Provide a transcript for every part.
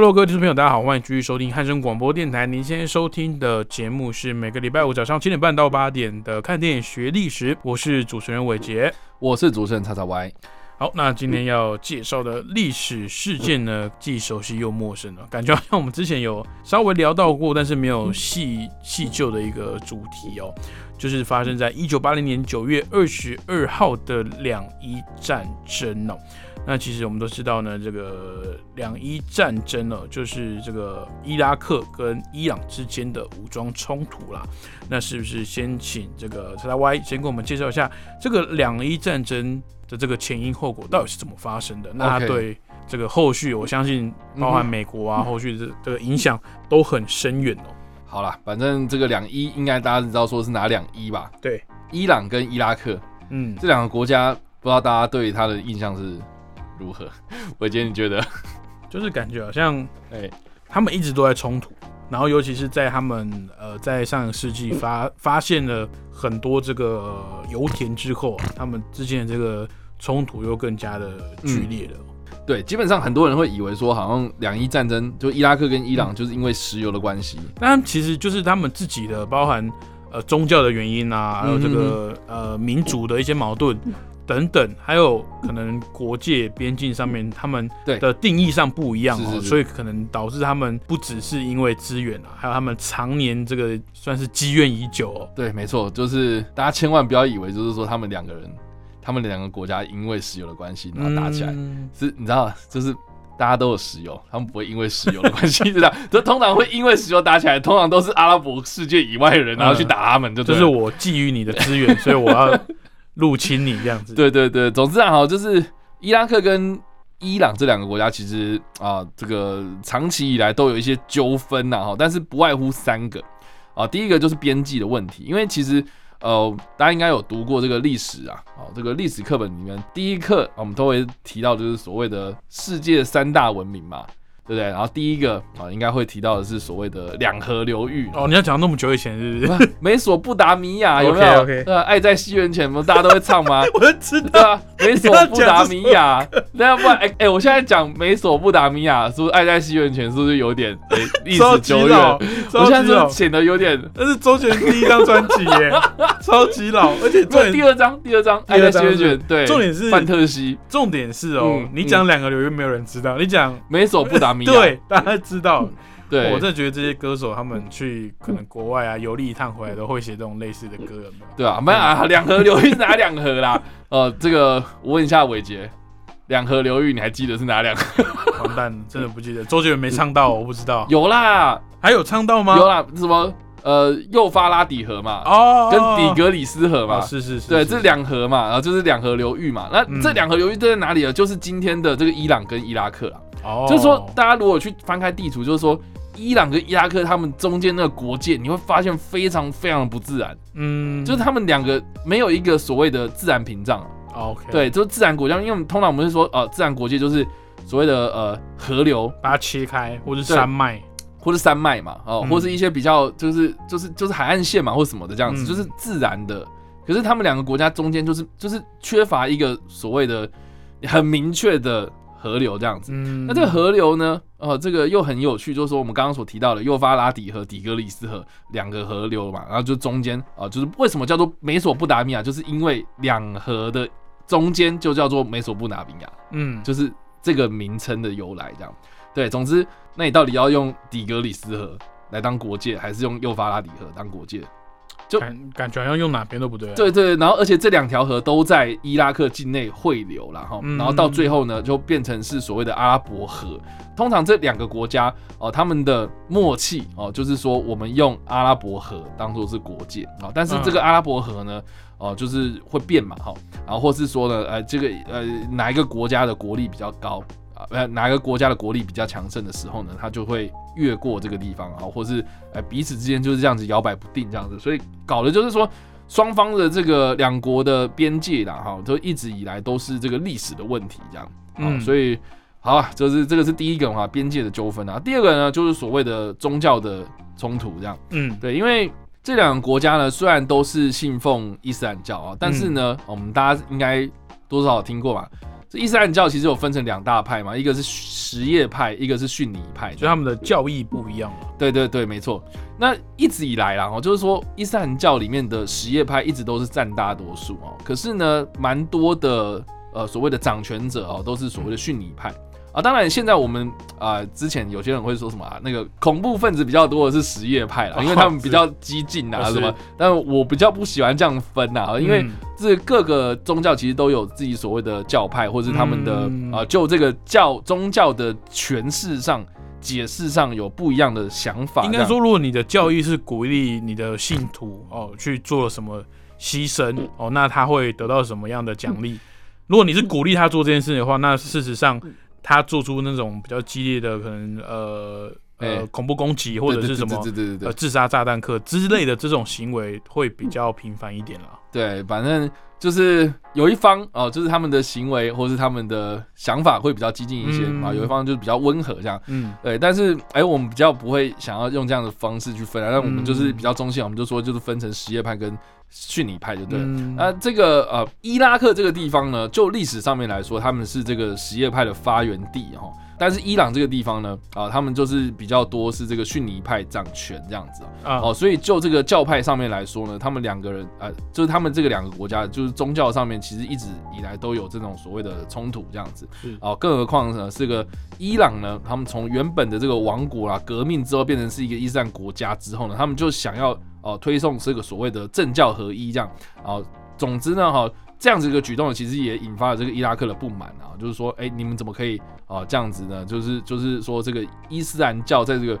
各位听众朋友，大家好，欢迎继续收听汉声广播电台。您现在收听的节目是每个礼拜五早上七点半到八点的《看电影学历史》，我是主持人伟杰，我是主持人叉叉 Y。好，那今天要介绍的历史事件呢，既熟悉又陌生了，感觉好像我们之前有稍微聊到过，但是没有细细究的一个主题哦，就是发生在一九八零年九月二十二号的两伊战争哦。那其实我们都知道呢，这个两伊战争呢，就是这个伊拉克跟伊朗之间的武装冲突啦。那是不是先请这个叉叉 Y 先给我们介绍一下这个两伊战争的这个前因后果到底是怎么发生的？那它对这个后续，我相信包含美国啊，后续的这个影响都很深远哦。好了，反正这个两伊应该大家知道说是哪两伊吧？对，伊朗跟伊拉克，嗯，这两个国家不知道大家对他的印象是？如何？伟杰，你觉得？就是感觉好像，哎，他们一直都在冲突，然后尤其是在他们呃在上个世纪发发现了很多这个油田之后，他们之间的这个冲突又更加的剧烈了。对，基本上很多人会以为说，好像两伊战争就伊拉克跟伊朗就是因为石油的关系，但其实就是他们自己的包含呃宗教的原因啊，还有这个呃民族的一些矛盾。等等，还有可能国界边境上面他们的定义上不一样哦，所以可能导致他们不只是因为资源啊，还有他们常年这个算是积怨已久哦。对，没错，就是大家千万不要以为就是说他们两个人，他们两个国家因为石油的关系然后打起来，是你知道，就是大家都有石油，他们不会因为石油的关系这样，就通常会因为石油打起来，通常都是阿拉伯世界以外的人然后去打他们，就就是我觊觎你的资源，所以我要。入侵你这样子，对 对对，总之啊，好，就是伊拉克跟伊朗这两个国家，其实啊，这个长期以来都有一些纠纷呐，哈，但是不外乎三个啊，第一个就是边际的问题，因为其实呃，大家应该有读过这个历史啊，哦，这个历史课本里面第一课我们都会提到，就是所谓的世界三大文明嘛。对不对？然后第一个啊，应该会提到的是所谓的两河流域哦。你要讲那么久以前是不是？美索不达米亚有没有？对爱在西元前，不大家都会唱吗？我知道。美索不达米亚，那要不然哎哎，我现在讲美索不达米亚，是不是爱在西元前？是不是有点历史久远？我现在是显得有点。那是周杰伦第一张专辑耶，超级老。而且这第二张，第二张爱在西元前，对，重点是范特西。重点是哦，你讲两个流域没有人知道，你讲美索不达米。对，大家知道。对，我真的觉得这些歌手他们去可能国外啊游历一趟回来都会写这种类似的歌，有没有？对啊，没有啊，两河流域哪两河啦？呃，这个我问一下伟杰，两河流域你还记得是哪两河？完蛋，真的不记得。周杰伦没唱到，我不知道。有啦，还有唱到吗？有啦，什么？呃，幼发拉底河嘛，哦，跟底格里斯河嘛，是是是，对，这两河嘛，然后就是两河流域嘛。那这两河流域都在哪里呢？就是今天的这个伊朗跟伊拉克了。哦，就是说，大家如果去翻开地图，就是说，伊朗跟伊拉克他们中间那个国界，你会发现非常非常的不自然。嗯，就是他们两个没有一个所谓的自然屏障。OK，对，就是自然国家，因为我们通常我们是说，呃，自然国界就是所谓的呃河流把它切开，或者山脉。或是山脉嘛，哦，或是一些比较就是就是就是海岸线嘛，或什么的这样子，就是自然的。可是他们两个国家中间就是就是缺乏一个所谓的很明确的河流这样子。那这个河流呢，呃，这个又很有趣，就是说我们刚刚所提到的幼发拉底河底格里斯河两个河流嘛，然后就中间啊，就是为什么叫做美索不达米亚，就是因为两河的中间就叫做美索不达米亚，嗯，就是这个名称的由来这样。对，总之，那你到底要用底格里斯河来当国界，还是用幼发拉底河当国界？就感感觉好像用哪边都不对。对对，然后而且这两条河都在伊拉克境内汇流了哈，然后到最后呢，就变成是所谓的阿拉伯河。通常这两个国家哦，他们的默契哦，就是说我们用阿拉伯河当做是国界啊，但是这个阿拉伯河呢，哦，就是会变嘛哈，然后或是说呢，呃，这个呃哪一个国家的国力比较高？呃哪个国家的国力比较强盛的时候呢，他就会越过这个地方啊，或是呃彼此之间就是这样子摇摆不定这样子，所以搞的就是说双方的这个两国的边界啦，哈，都一直以来都是这个历史的问题这样，嗯，所以好啊，就是这个是第一个哈，边界的纠纷啊，第二个呢就是所谓的宗教的冲突这样，嗯，对，因为。这两个国家呢，虽然都是信奉伊斯兰教啊，但是呢，我们大家应该多少听过吧？这伊斯兰教其实有分成两大派嘛，一个是什叶派，一个是逊尼派，所以他们的教义不一样对对对，没错。那一直以来啦，哦，就是说伊斯兰教里面的什叶派一直都是占大多数哦，可是呢，蛮多的呃所谓的掌权者哦，都是所谓的逊尼派。啊，当然，现在我们啊，之前有些人会说什么啊，那个恐怖分子比较多的是什叶派啦，因为他们比较激进啊，什么？但我比较不喜欢这样分呐，因为这各个宗教其实都有自己所谓的教派，或者是他们的啊，就这个教宗教的诠释上、解释上有不一样的想法。应该说，如果你的教义是鼓励你的信徒哦去做什么牺牲哦，那他会得到什么样的奖励？如果你是鼓励他做这件事的话，那事实上。他做出那种比较激烈的，可能呃呃恐怖攻击或者是什么呃自杀炸弹客之类的这种行为会比较频繁一点了。对，反正就是有一方哦，就是他们的行为或是他们的想法会比较激进一些啊，有一方就是比较温和这样。嗯，对。但是哎，我们比较不会想要用这样的方式去分啊，那我们就是比较中性，我们就说就是分成实业派跟。逊尼派就对，那这个呃伊拉克这个地方呢，就历史上面来说，他们是这个什叶派的发源地哈。但是伊朗这个地方呢，啊，他们就是比较多是这个逊尼派掌权这样子啊，哦，所以就这个教派上面来说呢，他们两个人啊，就是他们这个两个国家，就是宗教上面其实一直以来都有这种所谓的冲突这样子，哦，更何况呢，这个伊朗呢，他们从原本的这个王国啦，革命之后变成是一个伊斯兰国家之后呢，他们就想要。哦，推送这个所谓的政教合一这样，啊，总之呢，哈，这样子一个举动，其实也引发了这个伊拉克的不满啊，就是说，哎，你们怎么可以啊这样子呢？就是就是说，这个伊斯兰教在这个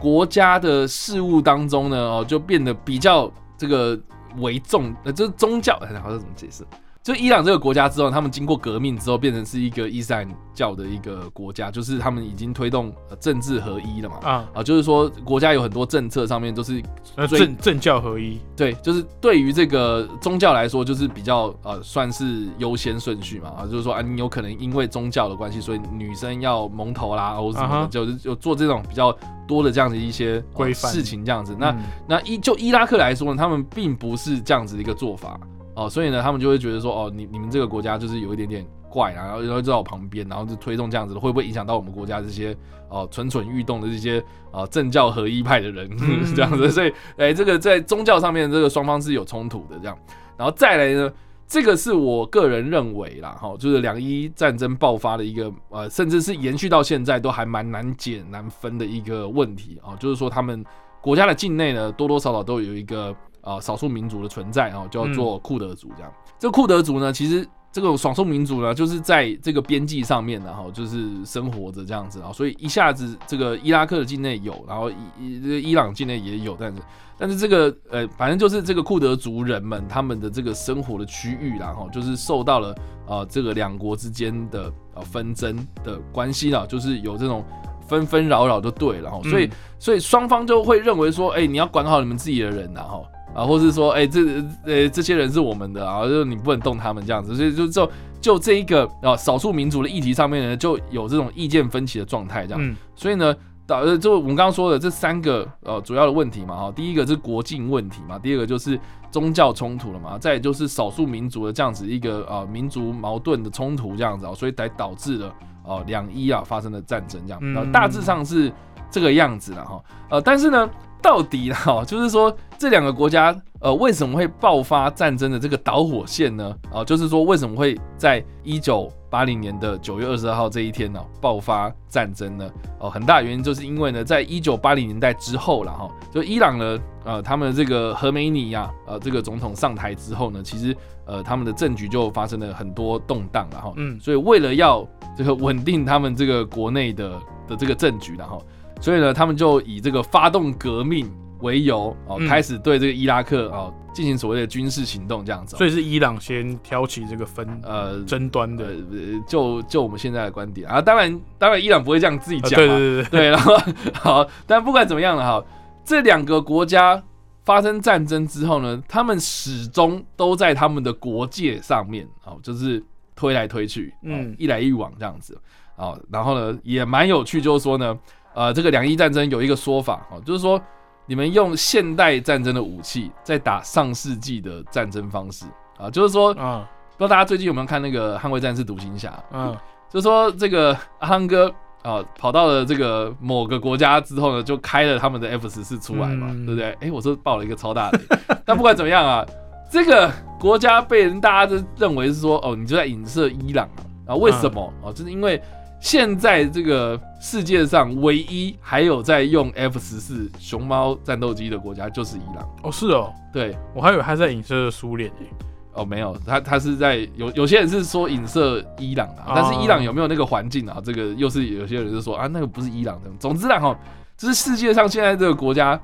国家的事务当中呢，哦，就变得比较这个为重，呃，这是宗教，好像怎么解释？就伊朗这个国家之后，他们经过革命之后，变成是一个伊斯兰教的一个国家，就是他们已经推动政治合一了嘛。啊啊，就是说国家有很多政策上面都是政政教合一。对，就是对于这个宗教来说，就是比较呃算是优先顺序嘛。啊，就是说啊，你有可能因为宗教的关系，所以女生要蒙头啦，或者什么，就是就做这种比较多的这样的一些规范事情这样子。那那伊就伊拉克来说呢，他们并不是这样子的一个做法。哦，所以呢，他们就会觉得说，哦，你你们这个国家就是有一点点怪啊，然后然后就在我旁边，然后就推动这样子的，会不会影响到我们国家这些哦蠢蠢欲动的这些啊政教合一派的人 这样子？所以，哎，这个在宗教上面，这个双方是有冲突的这样。然后再来呢，这个是我个人认为啦，哈，就是两伊战争爆发的一个呃，甚至是延续到现在都还蛮难解难分的一个问题啊，就是说他们国家的境内呢，多多少少都有一个。啊，少数民族的存在啊，叫做库德族这样。这个库德族呢，其实这个少数民族呢，就是在这个边际上面，然后就是生活着这样子啊。所以一下子这个伊拉克的境内有，然后伊这个伊朗境内也有，但是但是这个呃，反正就是这个库德族人们他们的这个生活的区域，然后就是受到了啊这个两国之间的啊纷争的关系了，就是有这种纷纷扰扰就对了哈。所以所以双方就会认为说，哎，你要管好你们自己的人呐哈。啊，或是说，哎，这呃，这些人是我们的啊，就你不能动他们这样子，所以就就就这一个啊，少数民族的议题上面呢，就有这种意见分歧的状态这样。所以呢，导呃，就我们刚刚说的这三个呃主要的问题嘛，哈，第一个是国境问题嘛，第二个就是宗教冲突了嘛，再就是少数民族的这样子一个啊民族矛盾的冲突这样子啊，所以才导致了哦两伊啊发生的战争这样，呃，大致上是这个样子了哈，呃，但是呢。到底哈，就是说这两个国家呃为什么会爆发战争的这个导火线呢？啊，就是说为什么会在一九八零年的九月二十二号这一天呢爆发战争呢？哦，很大原因就是因为呢，在一九八零年代之后了哈，就伊朗呢呃他们这个何梅尼呀呃这个总统上台之后呢，其实呃他们的政局就发生了很多动荡了哈，嗯，所以为了要这个稳定他们这个国内的的这个政局然后。所以呢，他们就以这个发动革命为由哦，嗯。开始对这个伊拉克哦进行所谓的军事行动这样子。哦。所以是伊朗先挑起这个纷呃，争端的，，呃就就我们现在的观点。啊，当然当然伊朗不会这样自己呃讲嘛，对对对对，对，然后好，但不管怎么样了哈，这两个国家发生战争之后呢，他们始终都在他们的国界上面，哦，就是推来推去，嗯嗯，一来一往这样子，哦，然后呢也蛮有趣，就是说呢，呃，这个两伊战争有一个说法，哦，就是说你们用现代战争的武器在打上世纪的战争方式啊，就是说，不知啊道大家最近有没有看那个《捍卫战士独行侠》？嗯就说这个阿汤哥啊，跑到了这个某个国家之后呢，就开了他们的 F 十四出来嘛，嗯对不对？哎、我说爆了一个超大的，但不管怎么样啊，这个国家被人大家都认为是说，哦，你就在影射伊朗啊，啊，为什么？哦，就是因为现在这个世界上唯一还有在用 F 十四熊猫战斗机的国家就是伊朗，哦是哦，对。我还以为他在影射苏联诶，哦，没有，他他是在有有些人是说影射伊朗啊，但是伊朗有没有那个环境啊？这个又是有些人是说啊，那个不是伊朗的。总之啦哈，就是世界上现在这个国家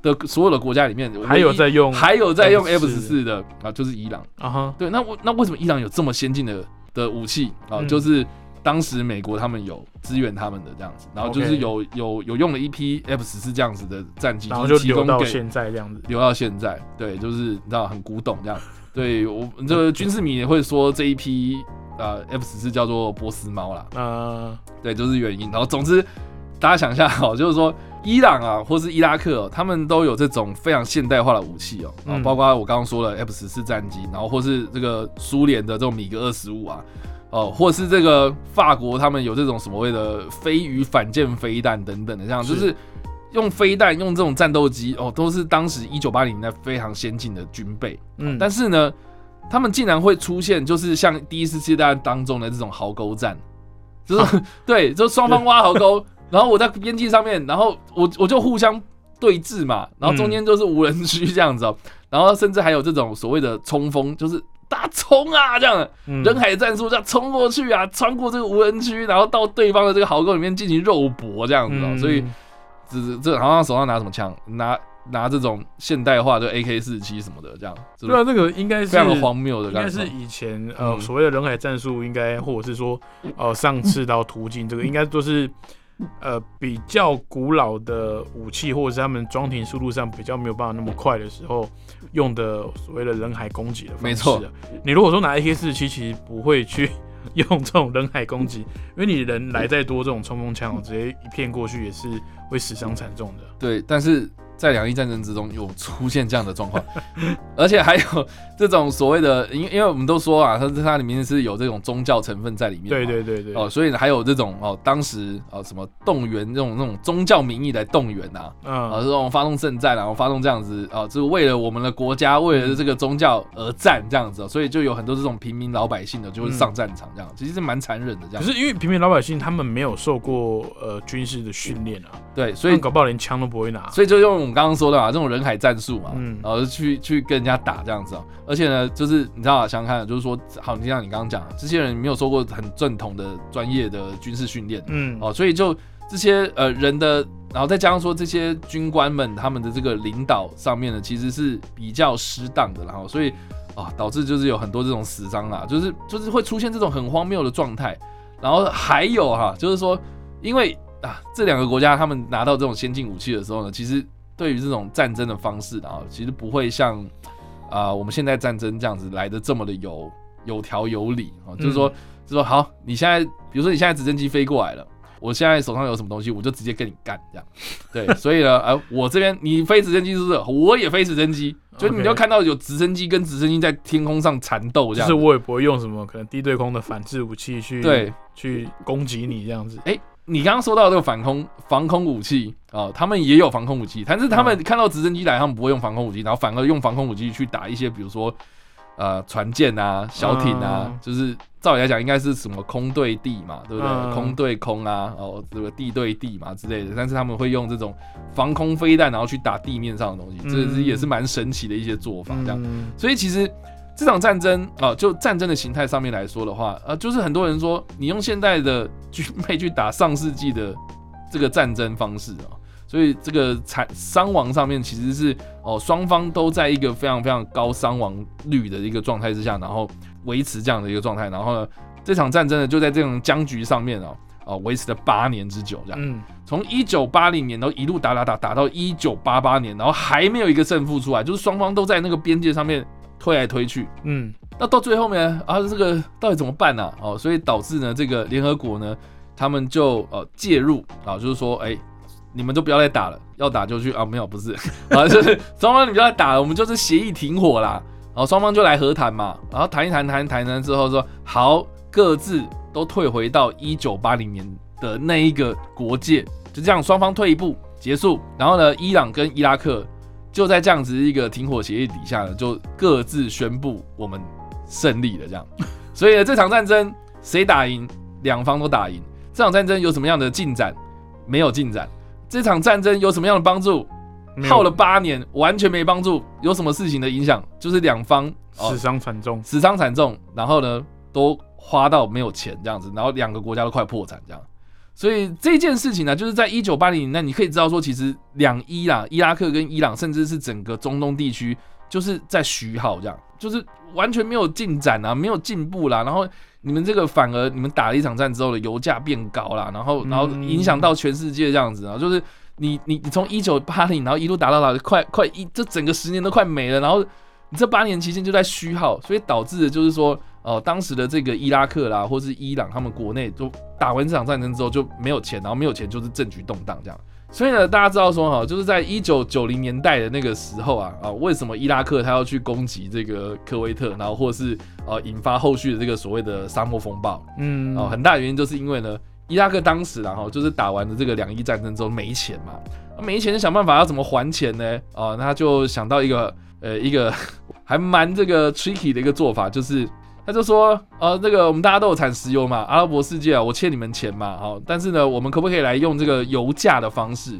的所有的国家里面，还有在用还有在用 F F14 十四的啊，就是伊朗。啊哈，对，那我那为什么伊朗有这么先进的的武器啊？嗯就是当时美国他们有支援他们的这样子，然后就是有有有用了一批 F 十四这样子的战机，然后就就是留到现在这样子，留到现在，对，就是你知道很古董这样。对我这个军事迷也会说这一批呃 F 十四叫做波斯猫啦，呃，对，就是原因。然后总之大家想一下哦，就是说伊朗啊或是伊拉克、哦，他们都有这种非常现代化的武器哦，然后嗯包括我刚刚说的 F 十四战机，然后或是这个苏联的这种米格二十五啊。哦，或是这个法国，他们有这种所谓的飞鱼反舰飞弹等等的，这样就是用飞弹用这种战斗机哦，都是当时一九八零年代非常先进的军备。嗯，但是呢，他们竟然会出现，就是像第一次世界大战当中的这种壕沟战，就是对，就双方挖壕沟，然后我在边境上面，然后我我就互相对峙嘛，然后中间就是无人区这样子哦，然后甚至还有这种所谓的冲锋，就是大家冲啊这样，嗯。人海战术这样冲过去啊，穿过这个无人区，然后到对方的这个壕沟里面进行肉搏这样子哦，嗯。所以这这好像手上拿什么枪，拿拿这种现代化的 AK 四七什么的这样，对啊，这个应该是非常的荒谬的应该是。以前呃嗯。所谓的人海战术，应该或者是说呃上次到途径，这个应该都是呃比较古老的武器，或者是他们装填速度上比较没有办法那么快的时候用的所谓的人海攻击的方式、啊。没错，你如果说拿 AK 四七，其实不会去 用这种人海攻击，因为你人来再多，这种冲锋枪哦直接一片过去也是会死伤惨重的。对，但是在两伊战争之中有出现这样的状况，而且还有 这种所谓的，因因为我们都说啊，它它里面是有这种宗教成分在里面，对对对对，哦，所以还有这种哦，当时哦什么动员这种那种宗教名义来动员呐、啊，嗯，这种发动圣战啊，然后发动这样子啊，就是为了我们的国家，为了这个宗教而战这样子、哦，所以就有很多这种平民老百姓的就会上战场这样，其实是蛮残忍的这样。可是因为平民老百姓他们没有受过呃军事的训练啊，对，所所以以搞不好连枪都不会拿。所以就用我们刚刚说的啊，这种人海战术嘛，嗯然后去去跟人家打这样子哦。而且呢，就是你知道啊，想想看，就是说，好，你像你刚刚讲，这些人没有受过很正统的专业的军事训练嗯，哦，所以就这些呃人的，然后再加上说这些军官们他们的这个领导上面呢，其实是比较失当的，然后所以啊，导致就是有很多这种死伤啊，就是就是会出现这种很荒谬的状态。然后还有哈、就是说，因为啊这两个国家他们拿到这种先进武器的时候呢，其实对于这种战争的方式啊，其实不会像啊我们现在战争这样子来的这么的有有条有理啊，就是说，就是说好，你现在比如说你现在直升机飞过来了。我现在手上有什么东西，我就直接跟你干，这样，对，所以呢，呃，我这边你飞直升机是不是？我也飞直升机，就你 OK 就看到有直升机跟直升机在天空上缠斗这样子，就是我也不会用什么可能低对空的反制武器去对去攻击你这样子。你刚刚说到这个反空防空武器哦，他们也有防空武器，但是他们看到直升机来，他们不会用防空武器，然后反而用防空武器去打一些，比如说呃船舰啊、小艇啊，嗯。就是照理来讲应该是什么空对地嘛，对不对？嗯。空对空啊，哦，这个地对地嘛之类的，但是他们会用这种防空飞弹，然后去打地面上的东西，这也是蛮神奇的一些做法，这样。嗯。所以其实这场战争啊、就战争的形态上面来说的话，呃，就是很多人说你用现代的军备去打上世纪的这个战争方式啊、所以这个惨伤亡上面其实是哦双方都在一个非常非常高伤亡率的一个状态之下，然后维持这样的一个状态，然后呢这场战争呢就在这种僵局上面哦哦维持了八年之久，这样，嗯，从一九八零年然后一路打打打打到一九八八年，然后还没有一个胜负出来，就是双方都在那个边界上面推来推去，嗯，那到最后面啊，这个到底怎么办呢、哦，所以导致呢，这个联合国呢，他们就呃介入。啊，就是说，哎、你们都不要再打了，要打就去啊，没有不是。啊，就是双方你不要再打了，我们就是协议停火啦，然后双方就来和谈嘛，然后谈一谈谈一谈呢之后说好，各自都退回到一九八零年的那一个国界，就这样双方退一步结束，然后呢，伊朗跟伊拉克就在这样子一个停火协议底下呢，就各自宣布我们胜利了，这样。所以呢，这场战争谁打赢，两方都打赢。这场战争有什么样的进展？没有进展。这场战争有什么样的帮助？耗了八年，完全没帮助。有什么事情的影响？就是两方哦死伤惨重，死伤惨重，然后呢都花到没有钱这样子，然后两个国家都快破产这样。所以这件事情呢，就是在一九八零年代，你可以知道说，其实两伊啦，伊拉克跟伊朗，甚至是整个中东地区，就是在虚耗这样，就是完全没有进展啊，没有进步啦。然后你们这个反而你们打了一场战之后的油价变高啦，然后然后影响到全世界这样子啊，就是你你你从一九八零然后一路打到打，快快一这整个十年都快没了，然后你这八年期间就在虚耗，所以导致的就是说，哦、当时的这个伊拉克啦，或是伊朗，他们国内就打完这场战争之后就没有钱，然后没有钱就是政局动荡这样。所以呢，大家知道说哈，就是在一九九零年代的那个时候啊啊，为什么伊拉克他要去攻击这个科威特，然后或是呃引发后续的这个所谓的沙漠风暴？嗯，哦，很大的原因就是因为呢，伊拉克当时然后就是打完了这个两伊战争之后没钱嘛，啊没钱就想办法要怎么还钱呢？哦，那他就想到一个呃一个 还蛮这个 tricky 的一个做法，就是他就说，呃，那个我们大家都有产石油嘛，阿拉伯世界啊，我欠你们钱嘛，好、但是呢，我们可不可以来用这个油价的方式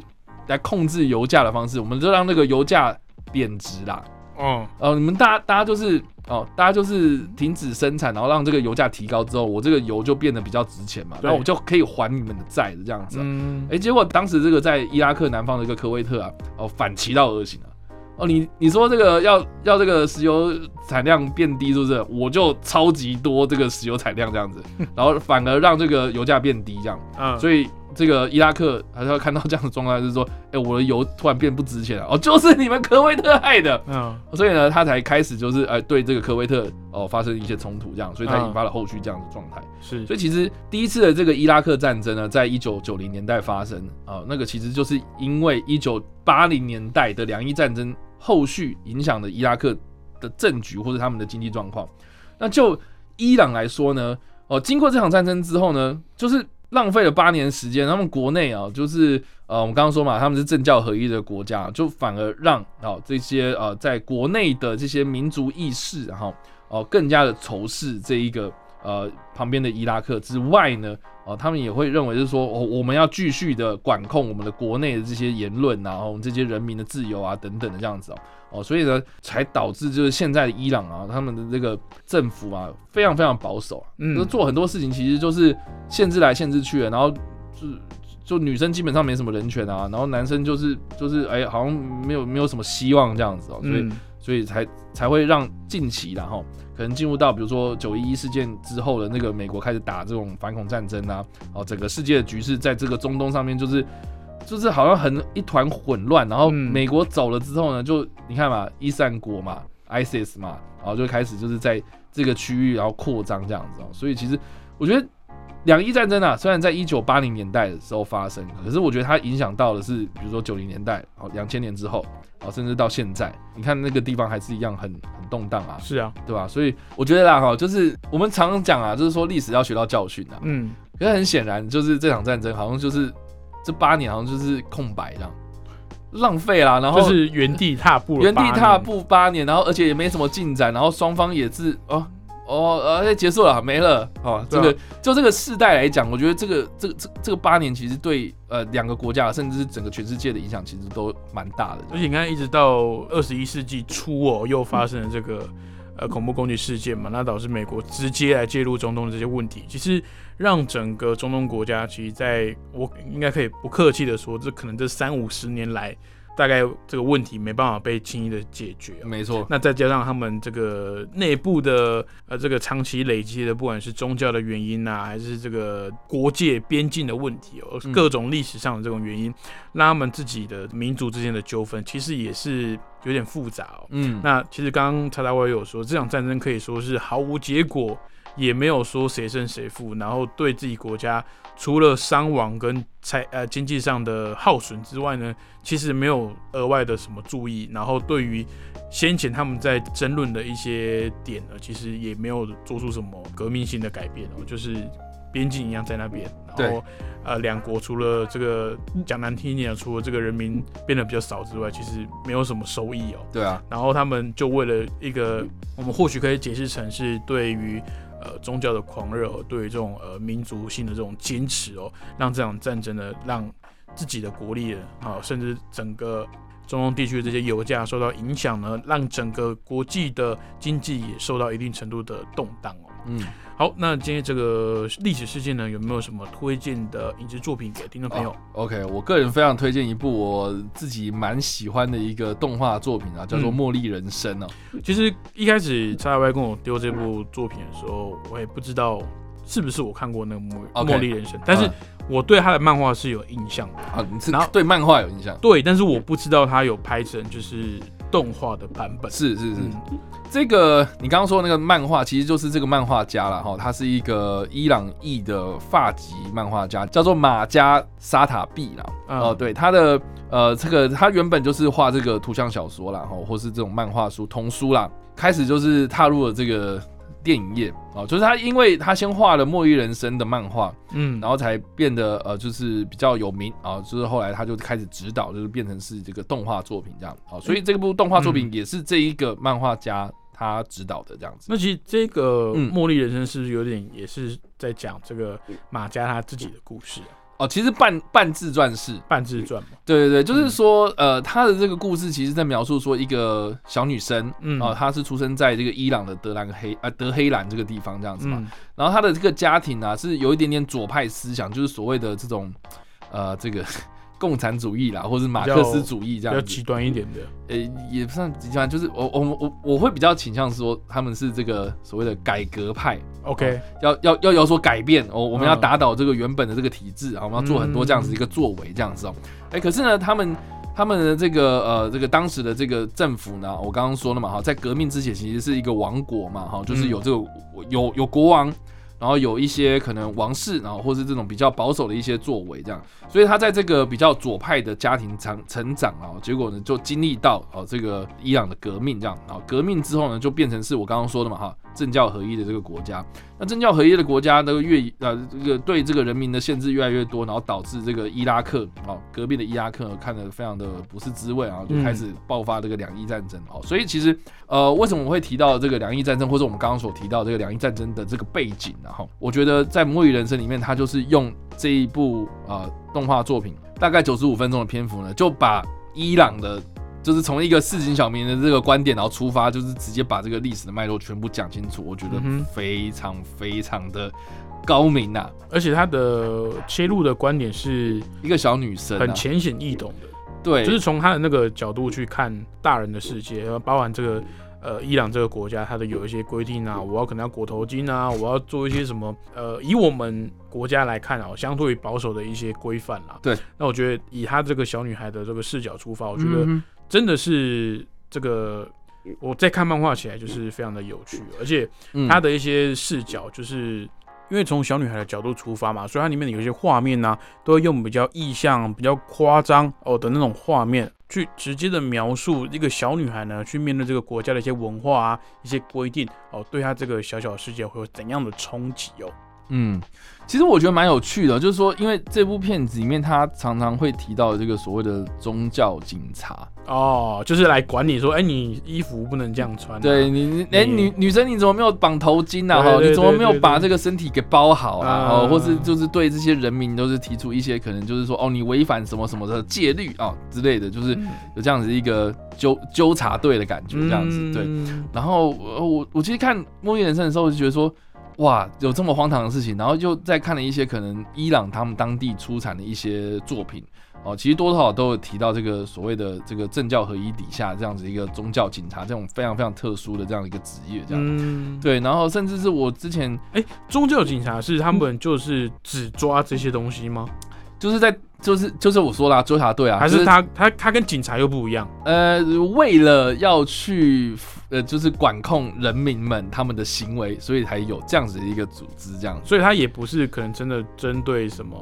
来控制油价的方式，我们就让那个油价贬值啦。哦，哦，你们大家大家就是哦，大家就是停止生产，然后让这个油价提高之后，我这个油就变得比较值钱嘛，对然后我就可以还你们的债的这样子、啊。嗯哎、，结果当时这个在伊拉克南方的一个科威特啊，哦，反其道而行啊。哦，你你说这个要要这个石油产量变低，是不是？我就超级多这个石油产量这样子，然后反而让这个油价变低这样。嗯，所以这个伊拉克还是要看到这样的状态，就是说，哎、我的油突然变不值钱了，哦，就是你们科威特害的。嗯，所以呢，他才开始就是呃对这个科威特哦发生一些冲突，这样，所以才嗯引发了后续这样的状态。是，所以其实第一次的这个伊拉克战争呢，在一九九零年代发生啊、那个其实就是因为一九八零年代的两伊战争后续影响的伊拉克的政局或者他们的经济状况。那就伊朗来说呢，哦，经过这场战争之后呢，就是浪费了八年时间，他们国内啊，就是呃，我们刚刚说嘛，他们是政教合一的国家，就反而让哦这些呃在国内的这些民族意识，然后哦更加的仇视这一个呃旁边的伊拉克之外呢，哦他们也会认为是说，哦我们要继续的管控我们的国内的这些言论啊，然后我们这些人民的自由啊等等的这样子哦。哦，所以呢，才导致就是现在的伊朗啊，他们的这个政府啊，非常非常保守啊，嗯。就做很多事情其实就是限制来限制去的，然后就就女生基本上没什么人权啊，然后男生就是就是哎，好像没有没有什么希望这样子哦，所以、嗯，所以才才会让近期然后可能进入到比如说九一一事件之后的那个美国开始打这种反恐战争啊，哦，整个世界的局势在这个中东上面就是就是好像很一团混乱，然后嗯美国走了之后呢，就你看嘛，伊斯兰国嘛，ISIS 嘛，然后就开始就是在这个区域然后扩张这样子哦，所以其实我觉得。两伊战争啊，虽然在一九八零年代的时候发生，可是我觉得它影响到的是，比如说九零年代，哦，两千年之后，哦，甚至到现在，你看那个地方还是一样很很动荡啊，是啊，对吧？所以我觉得啦，哈，就是我们常常讲啊，就是说历史要学到教训啊。嗯，可是很显然，就是这场战争好像就是这八年好像就是空白这样，浪费啦，然后就是原地踏步原地，踏步八年，然后而且也没什么进展，然后双方也是哦哦呃结束了没了哦，这个就这个世代来讲，我觉得这个这个这这个八年其实对呃两个国家甚至是整个全世界的影响其实都蛮大的。而且你看，一直到二十一世纪初哦，又发生了这个呃恐怖攻击事件嘛，那导致美国直接来介入中东的这些问题，其实让整个中东国家，其实在我应该可以不客气的说，这可能这三五十年来。大概这个问题没办法被轻易的解决，没错。那再加上他们这个内部的呃这个长期累积的，不管是宗教的原因呐，还是这个国界边境的问题哦，各种历史上的这种原因，让他们自己的民族之间的纠纷，其实也是有点复杂哦。嗯，那其实刚刚查大威有说，这场战争可以说是毫无结果。也没有说谁胜谁负，然后对自己国家除了伤亡跟财呃经济上的耗损之外呢，其实没有额外的什么注意。然后对于先前他们在争论的一些点呢，其实也没有做出什么革命性的改变哦，就是边境一样在那边。然后呃，两国除了这个讲难听一点，除了这个人民变得比较少之外，其实没有什么收益哦。对啊。然后他们就为了一个，我们或许可以解释成是对于。呃，宗教的狂热，对于这种呃民族性的这种坚持哦，让这场战争呢，让自己的国力啊，甚至整个中东地区的这些油价受到影响呢，让整个国际的经济也受到一定程度的动荡哦。嗯。好，那今天这个历史事件呢，有没有什么推荐的影视作品给听众朋友？OK，我个人非常推荐一部我自己蛮喜欢的一个动画作品啊，叫做《茉莉人生》哦。其实一开始叉 Y 跟我丢这部作品的时候，我也不知道是不是我看过那个《茉茉莉人生》，但是我对他的漫画是有印象的啊。然后对漫画有印象，对，但是我不知道他有拍成就是动画的版本。是是是。这个你刚刚说那个漫画，其实就是这个漫画家了哈，他是一个伊朗裔的发籍漫画家，叫做马加沙塔毕啦。哦，对，他的呃，这个他原本就是画这个图像小说啦，哈，或是这种漫画书、童书啦，开始就是踏入了这个。电影业啊，就是他，因为他先画了《末日人生》的漫画，嗯，然后才变得呃，就是比较有名啊，就是后来他就开始指导，就是变成是这个动画作品这样，好，所以这部动画作品也是这一个漫画家他指导的这样子。那其实这个《茉莉人生》是不是有点也是在讲这个马家他自己的故事？哦，其实半半自传式半自传嘛？对对对，就是说，呃，他的这个故事其实在描述说一个小女生，嗯，啊，她是出生在这个伊朗的德兰黑啊德黑兰这个地方这样子嘛，然后她的这个家庭呢是有一点点左派思想，就是所谓的这种，呃，这个。共产主义啦，或者马克思主义这样，比较极端一点的，呃，也不算极端，就是我我我我会比较倾向说他们是这个所谓的改革派，OK，要要要有所改变哦，我们要打倒这个原本的这个体制啊，我们要做很多这样子一个作为这样子哦，哎，可是呢，他们他们的这个呃这个当时的这个政府呢，我刚刚说了嘛哈，在革命之前其实是一个王国嘛哈，就是有这个有有国王。然后有一些可能王室，然后或是这种比较保守的一些作为，这样，所以他在这个比较左派的家庭长成长啊，结果呢就经历到哦这个伊朗的革命这样，然后革命之后呢就变成是我刚刚说的嘛哈。政教合一的这个国家，那政教合一的国家呢，越呃这个对这个人民的限制越来越多，然后导致这个伊拉克啊隔壁的伊拉克看得非常的不是滋味啊，就开始爆发这个两伊战争哦。所以其实呃为什么我会提到这个两伊战争，或者我们刚刚所提到这个两伊战争的这个背景呢？哈，我觉得在《魔语人生》里面，他就是用这一部呃动画作品，大概九十五分钟的篇幅呢，就把伊朗的。就是从一个市井小民的这个观点，然后出发，就是直接把这个历史的脉络全部讲清楚，我觉得非常非常的高明呐。而且他的切入的观点是一个小女生，很浅显易懂的。对，就是从他的那个角度去看大人的世界，包含这个呃伊朗这个国家，它的有一些规定啊，我要可能要裹头巾啊，我要做一些什么呃，以我们国家来看啊，相对于保守的一些规范啦。对，那我觉得以她这个小女孩的这个视角出发，我觉得。真的是这个，我在看漫画起来就是非常的有趣，而且它的一些视角，就是因为从小女孩的角度出发嘛，所以它里面的有些画面呢，都会用比较意象、比较夸张哦的那种画面，去直接的描述一个小女孩呢，去面对这个国家的一些文化啊、一些规定哦，对她这个小小世界会有怎样的冲击哦。嗯，其实我觉得蛮有趣的，就是说，因为这部片子里面，他常常会提到这个所谓的宗教警察。哦，就是来管你说，哎，你衣服不能这样穿。对你，哎，女女生你怎么没有绑头巾啊？哈，你怎么没有把这个身体给包好啊？哦，或是就是对这些人民都是提出一些可能就是说，哦，你违反什么什么的戒律啊之类的，就是有这样子一个纠纠察队的感觉，这样子。对，然后我我其实看《末日人生》的时候，就觉得说。哇，有这么荒唐的事情，然后又再看了一些可能伊朗他们当地出产的一些作品哦，其实多多少少都有提到这个所谓的这个政教合一底下这样子一个宗教警察这种非常非常特殊的这样一个职业，这样对，然后甚至是我之前哎，宗教警察是他们就是只抓这些东西吗？就是在就是就是我说啦，纠察队啊，还是他他他跟警察又不一样？呃，为了要去。呃，就是管控人民们他们的行为，所以才有这样子的一个组织，这样。所以他也不是可能真的针对什么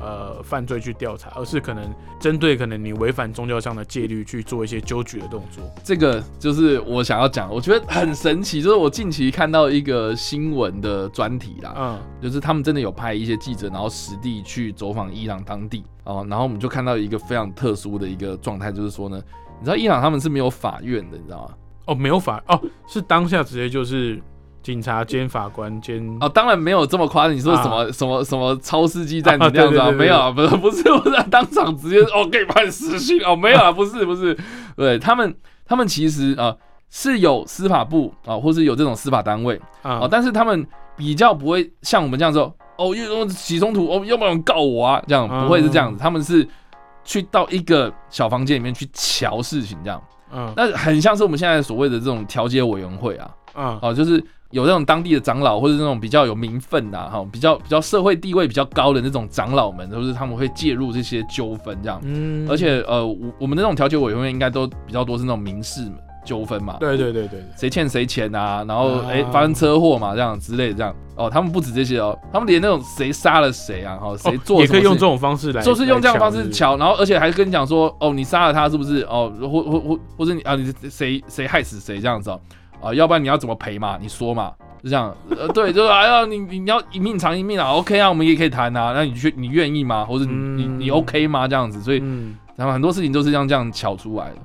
呃犯罪去调查，而是可能针对可能你违反宗教上的戒律去做一些纠举的动作。这个就是我想要讲，我觉得很神奇，就是我近期看到一个新闻的专题啦，嗯，就是他们真的有派一些记者，然后实地去走访伊朗当地哦，然后我们就看到一个非常特殊的一个状态，就是说呢，你知道伊朗他们是没有法院的，你知道吗？哦，没有法哦，是当下直接就是警察兼法官兼哦，当然没有这么夸张。你说什么什么什么超司机战这 样子啊？没有啊，不是不是，不是当场直接哦可以判死刑哦，没有啊，不是不是，对他们他们其实啊是有司法部啊，或是有这种司法单位啊，但是他们比较不会像我们这样说哦，又起冲突哦，要不然告我啊，这样不会是这样子，他们是去到一个小房间里面去瞧事情这样。嗯，那很像是我们现在所谓的这种调解委员会啊，嗯，哦，就是有那种当地的长老或者那种比较有名分的哈，比较比较社会地位比较高的那种长老们，就是他们会介入这些纠纷这样，嗯，而且呃，我我们那种调解委员会应该都比较多是那种民事纠纷嘛，对对对对，谁欠谁钱啊，然后哎发生车祸嘛，这样之类的这样。哦，他们不止这些哦，他们连那种谁杀了谁啊，哈，谁做也可以用这种方式来，就是用这样方式瞧，然后而且还跟你讲说，哦，你杀了他是不是？哦，或或或或者你啊，你谁谁害死谁这样子哦，啊，要不然你要怎么赔嘛？你说嘛，就这样，呃，对，就是哎呀，你你要一命偿一命啊，OK 啊，我们也可以谈啊，那你去你愿意吗？或者你你 OK 吗？这样子，所以然后很多事情都是这样这样巧出来的。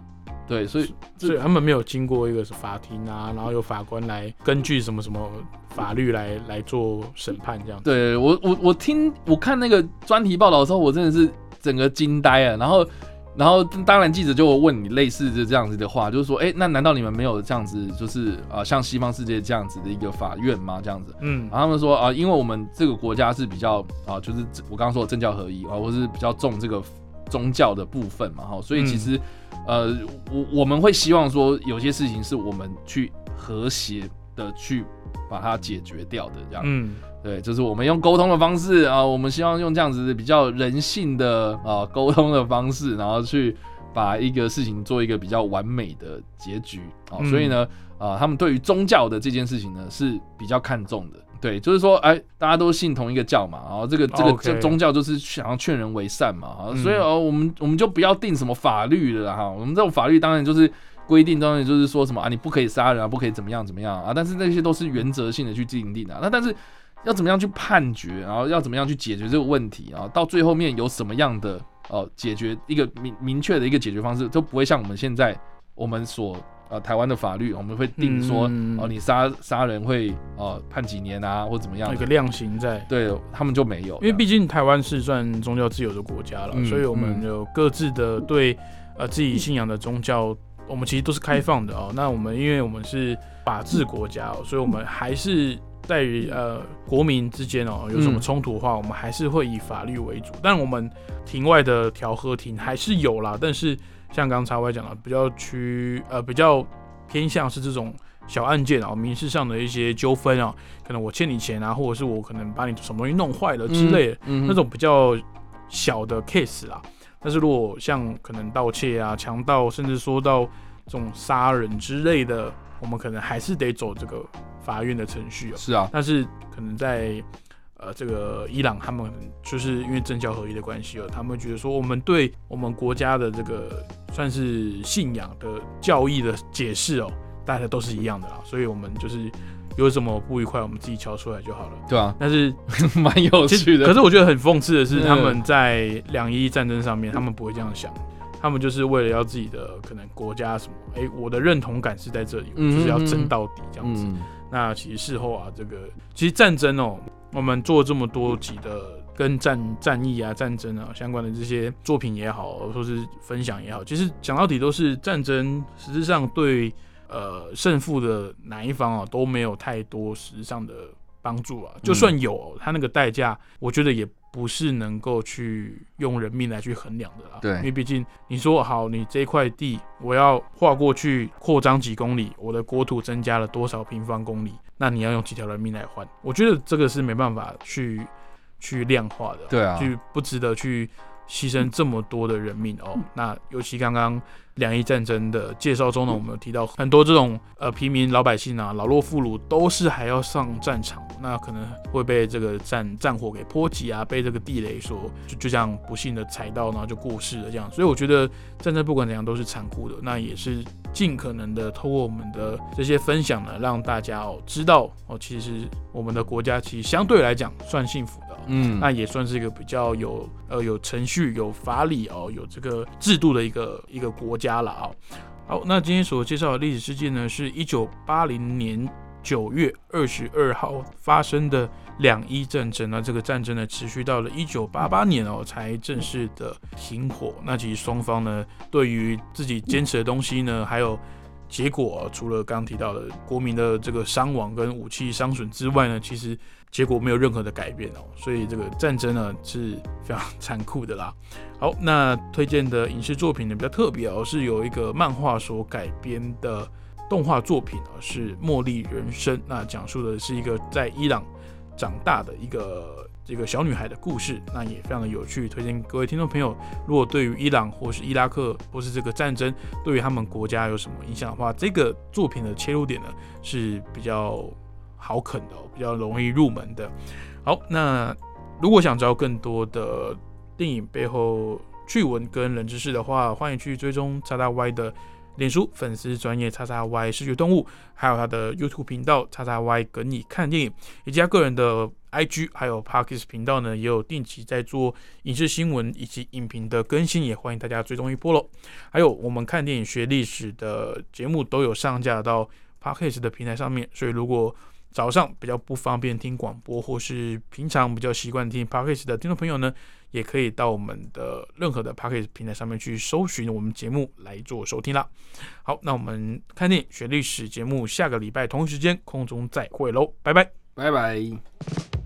对，所以所以他们没有经过一个法庭啊，然后由法官来根据什么什么法律来来做审判这样。对我我我听我看那个专题报道的时候，我真的是整个惊呆了。然后然后当然记者就问你类似的这样子的话，就是说，哎，那难道你们没有这样子，就是啊，像西方世界这样子的一个法院吗？这样子，嗯，然后他们说啊，因为我们这个国家是比较啊，就是我刚刚说的政教合一啊，或是比较重这个宗教的部分嘛，哈，所以其实。呃，我我们会希望说，有些事情是我们去和谐的去把它解决掉的，这样。嗯，对，就是我们用沟通的方式啊，我们希望用这样子比较人性的啊沟通的方式，然后去把一个事情做一个比较完美的结局啊。所以呢，啊，他们对于宗教的这件事情呢是比较看重的。对，就是说，哎，大家都信同一个教嘛，然后这个这个这宗教就是想要劝人为善嘛，啊，所以哦，我们我们就不要定什么法律了哈，我们这种法律当然就是规定，当然就是说什么啊，你不可以杀人啊，不可以怎么样怎么样啊，但是那些都是原则性的去定定的，那但是要怎么样去判决，然后要怎么样去解决这个问题啊，到最后面有什么样的哦解决一个明明确的一个解决方式，都不会像我们现在我们所。呃，台湾的法律我们会定说，哦，你杀杀人会呃判几年啊，或怎么样？一个量刑在。对他们就没有，因为毕竟台湾是算宗教自由的国家了，所以我们有各自的对呃自己信仰的宗教，我们其实都是开放的哦。那我们因为我们是法治国家，所以我们还是在于呃国民之间哦有什么冲突的话，我们还是会以法律为主。但我们庭外的调和庭还是有啦，但是。像刚才我讲的，比较趋呃比较偏向是这种小案件啊，民事上的一些纠纷啊，可能我欠你钱啊，或者是我可能把你什么东西弄坏了之类的，那种比较小的 case 啊。但是如果像可能盗窃啊、强盗，甚至说到这种杀人之类的，我们可能还是得走这个法院的程序哦。是啊，但是可能在。呃，这个伊朗他们就是因为政教合一的关系哦，他们觉得说我们对我们国家的这个算是信仰的教义的解释哦，大家都是一样的啦，所以我们就是有什么不愉快，我们自己敲出来就好了。对啊，但是 蛮有趣的。可是我觉得很讽刺的是，嗯他们在两伊战争上面，他们不会这样想，他们就是为了要自己的可能国家什么，哎、我的认同感是在这里，我就是要争到底这样子。嗯，那其实事后啊，这个其实战争哦，我们做这么多集的跟战战役啊、战争啊相关的这些作品也好，或是分享也好，其实讲到底都是战争，实质上对呃胜负的哪一方啊都没有太多实质上的帮助啊。就算有，它那个代价，我觉得也。不是能够去用人命来去衡量的啦，对因为毕竟你说好，你这块地我要划过去扩张几公里，我的国土增加了多少平方公里，那你要用几条人命来换？我觉得这个是没办法去去量化的，对啊就不值得去牺牲这么多的人命哦。那尤其刚刚两伊战争的介绍中呢，我们有提到很多这种呃平民老百姓啊、老弱妇孺都是还要上战场，那可能会被这个战战火给波及啊，被这个地雷所就就这样不幸的踩到，然后就过世了这样。所以我觉得战争不管怎样都是残酷的，那也是尽可能的透过我们的这些分享呢，让大家哦知道哦，其实我们的国家其实相对来讲算幸福的、哦。嗯，那也算是一个比较有呃有程序、有法理哦、有这个制度的一个一个国家了啊、好，那今天所介绍的历史事件呢，是一九八零年九月二十二号发生的两伊战争。那这个战争呢，持续到了一九八八年哦，才正式的停火。那其实双方呢，对于自己坚持的东西呢，还有结果、除了刚刚提到的国民的这个伤亡跟武器伤损之外呢，其实结果没有任何的改变哦，所以这个战争呢是非常残酷的啦。好，那推荐的影视作品呢比较特别哦，是有一个漫画所改编的动画作品呢，是《茉莉人生》，那讲述的是一个在伊朗长大的一个这个小女孩的故事，那也非常的有趣，推荐各位听众朋友，如果对于伊朗或是伊拉克或是这个战争对于他们国家有什么影响的话，这个作品的切入点呢是比较好啃的、比较容易入门的。好，那如果想知道更多的电影背后趣闻跟冷知识的话，欢迎去追踪叉叉 Y 的脸书粉丝专业叉叉 Y 视觉动物，还有他的 YouTube 频道叉叉 Y 跟你看电影，以及他个人的 IG 还有 Parkes 频道呢，也有定期在做影视新闻以及影评的更新，也欢迎大家追踪一波喽。还有我们看电影学历史的节目都有上架到 Parkes 的平台上面，所以如果早上比较不方便听广播，或是平常比较习惯听 Podcast 的听众朋友呢，也可以到我们的任何的 Podcast 平台上面去搜寻我们节目来做收听啦。好，那我们看电影学历史节目下个礼拜同一时间空中再会喽，拜拜。拜拜。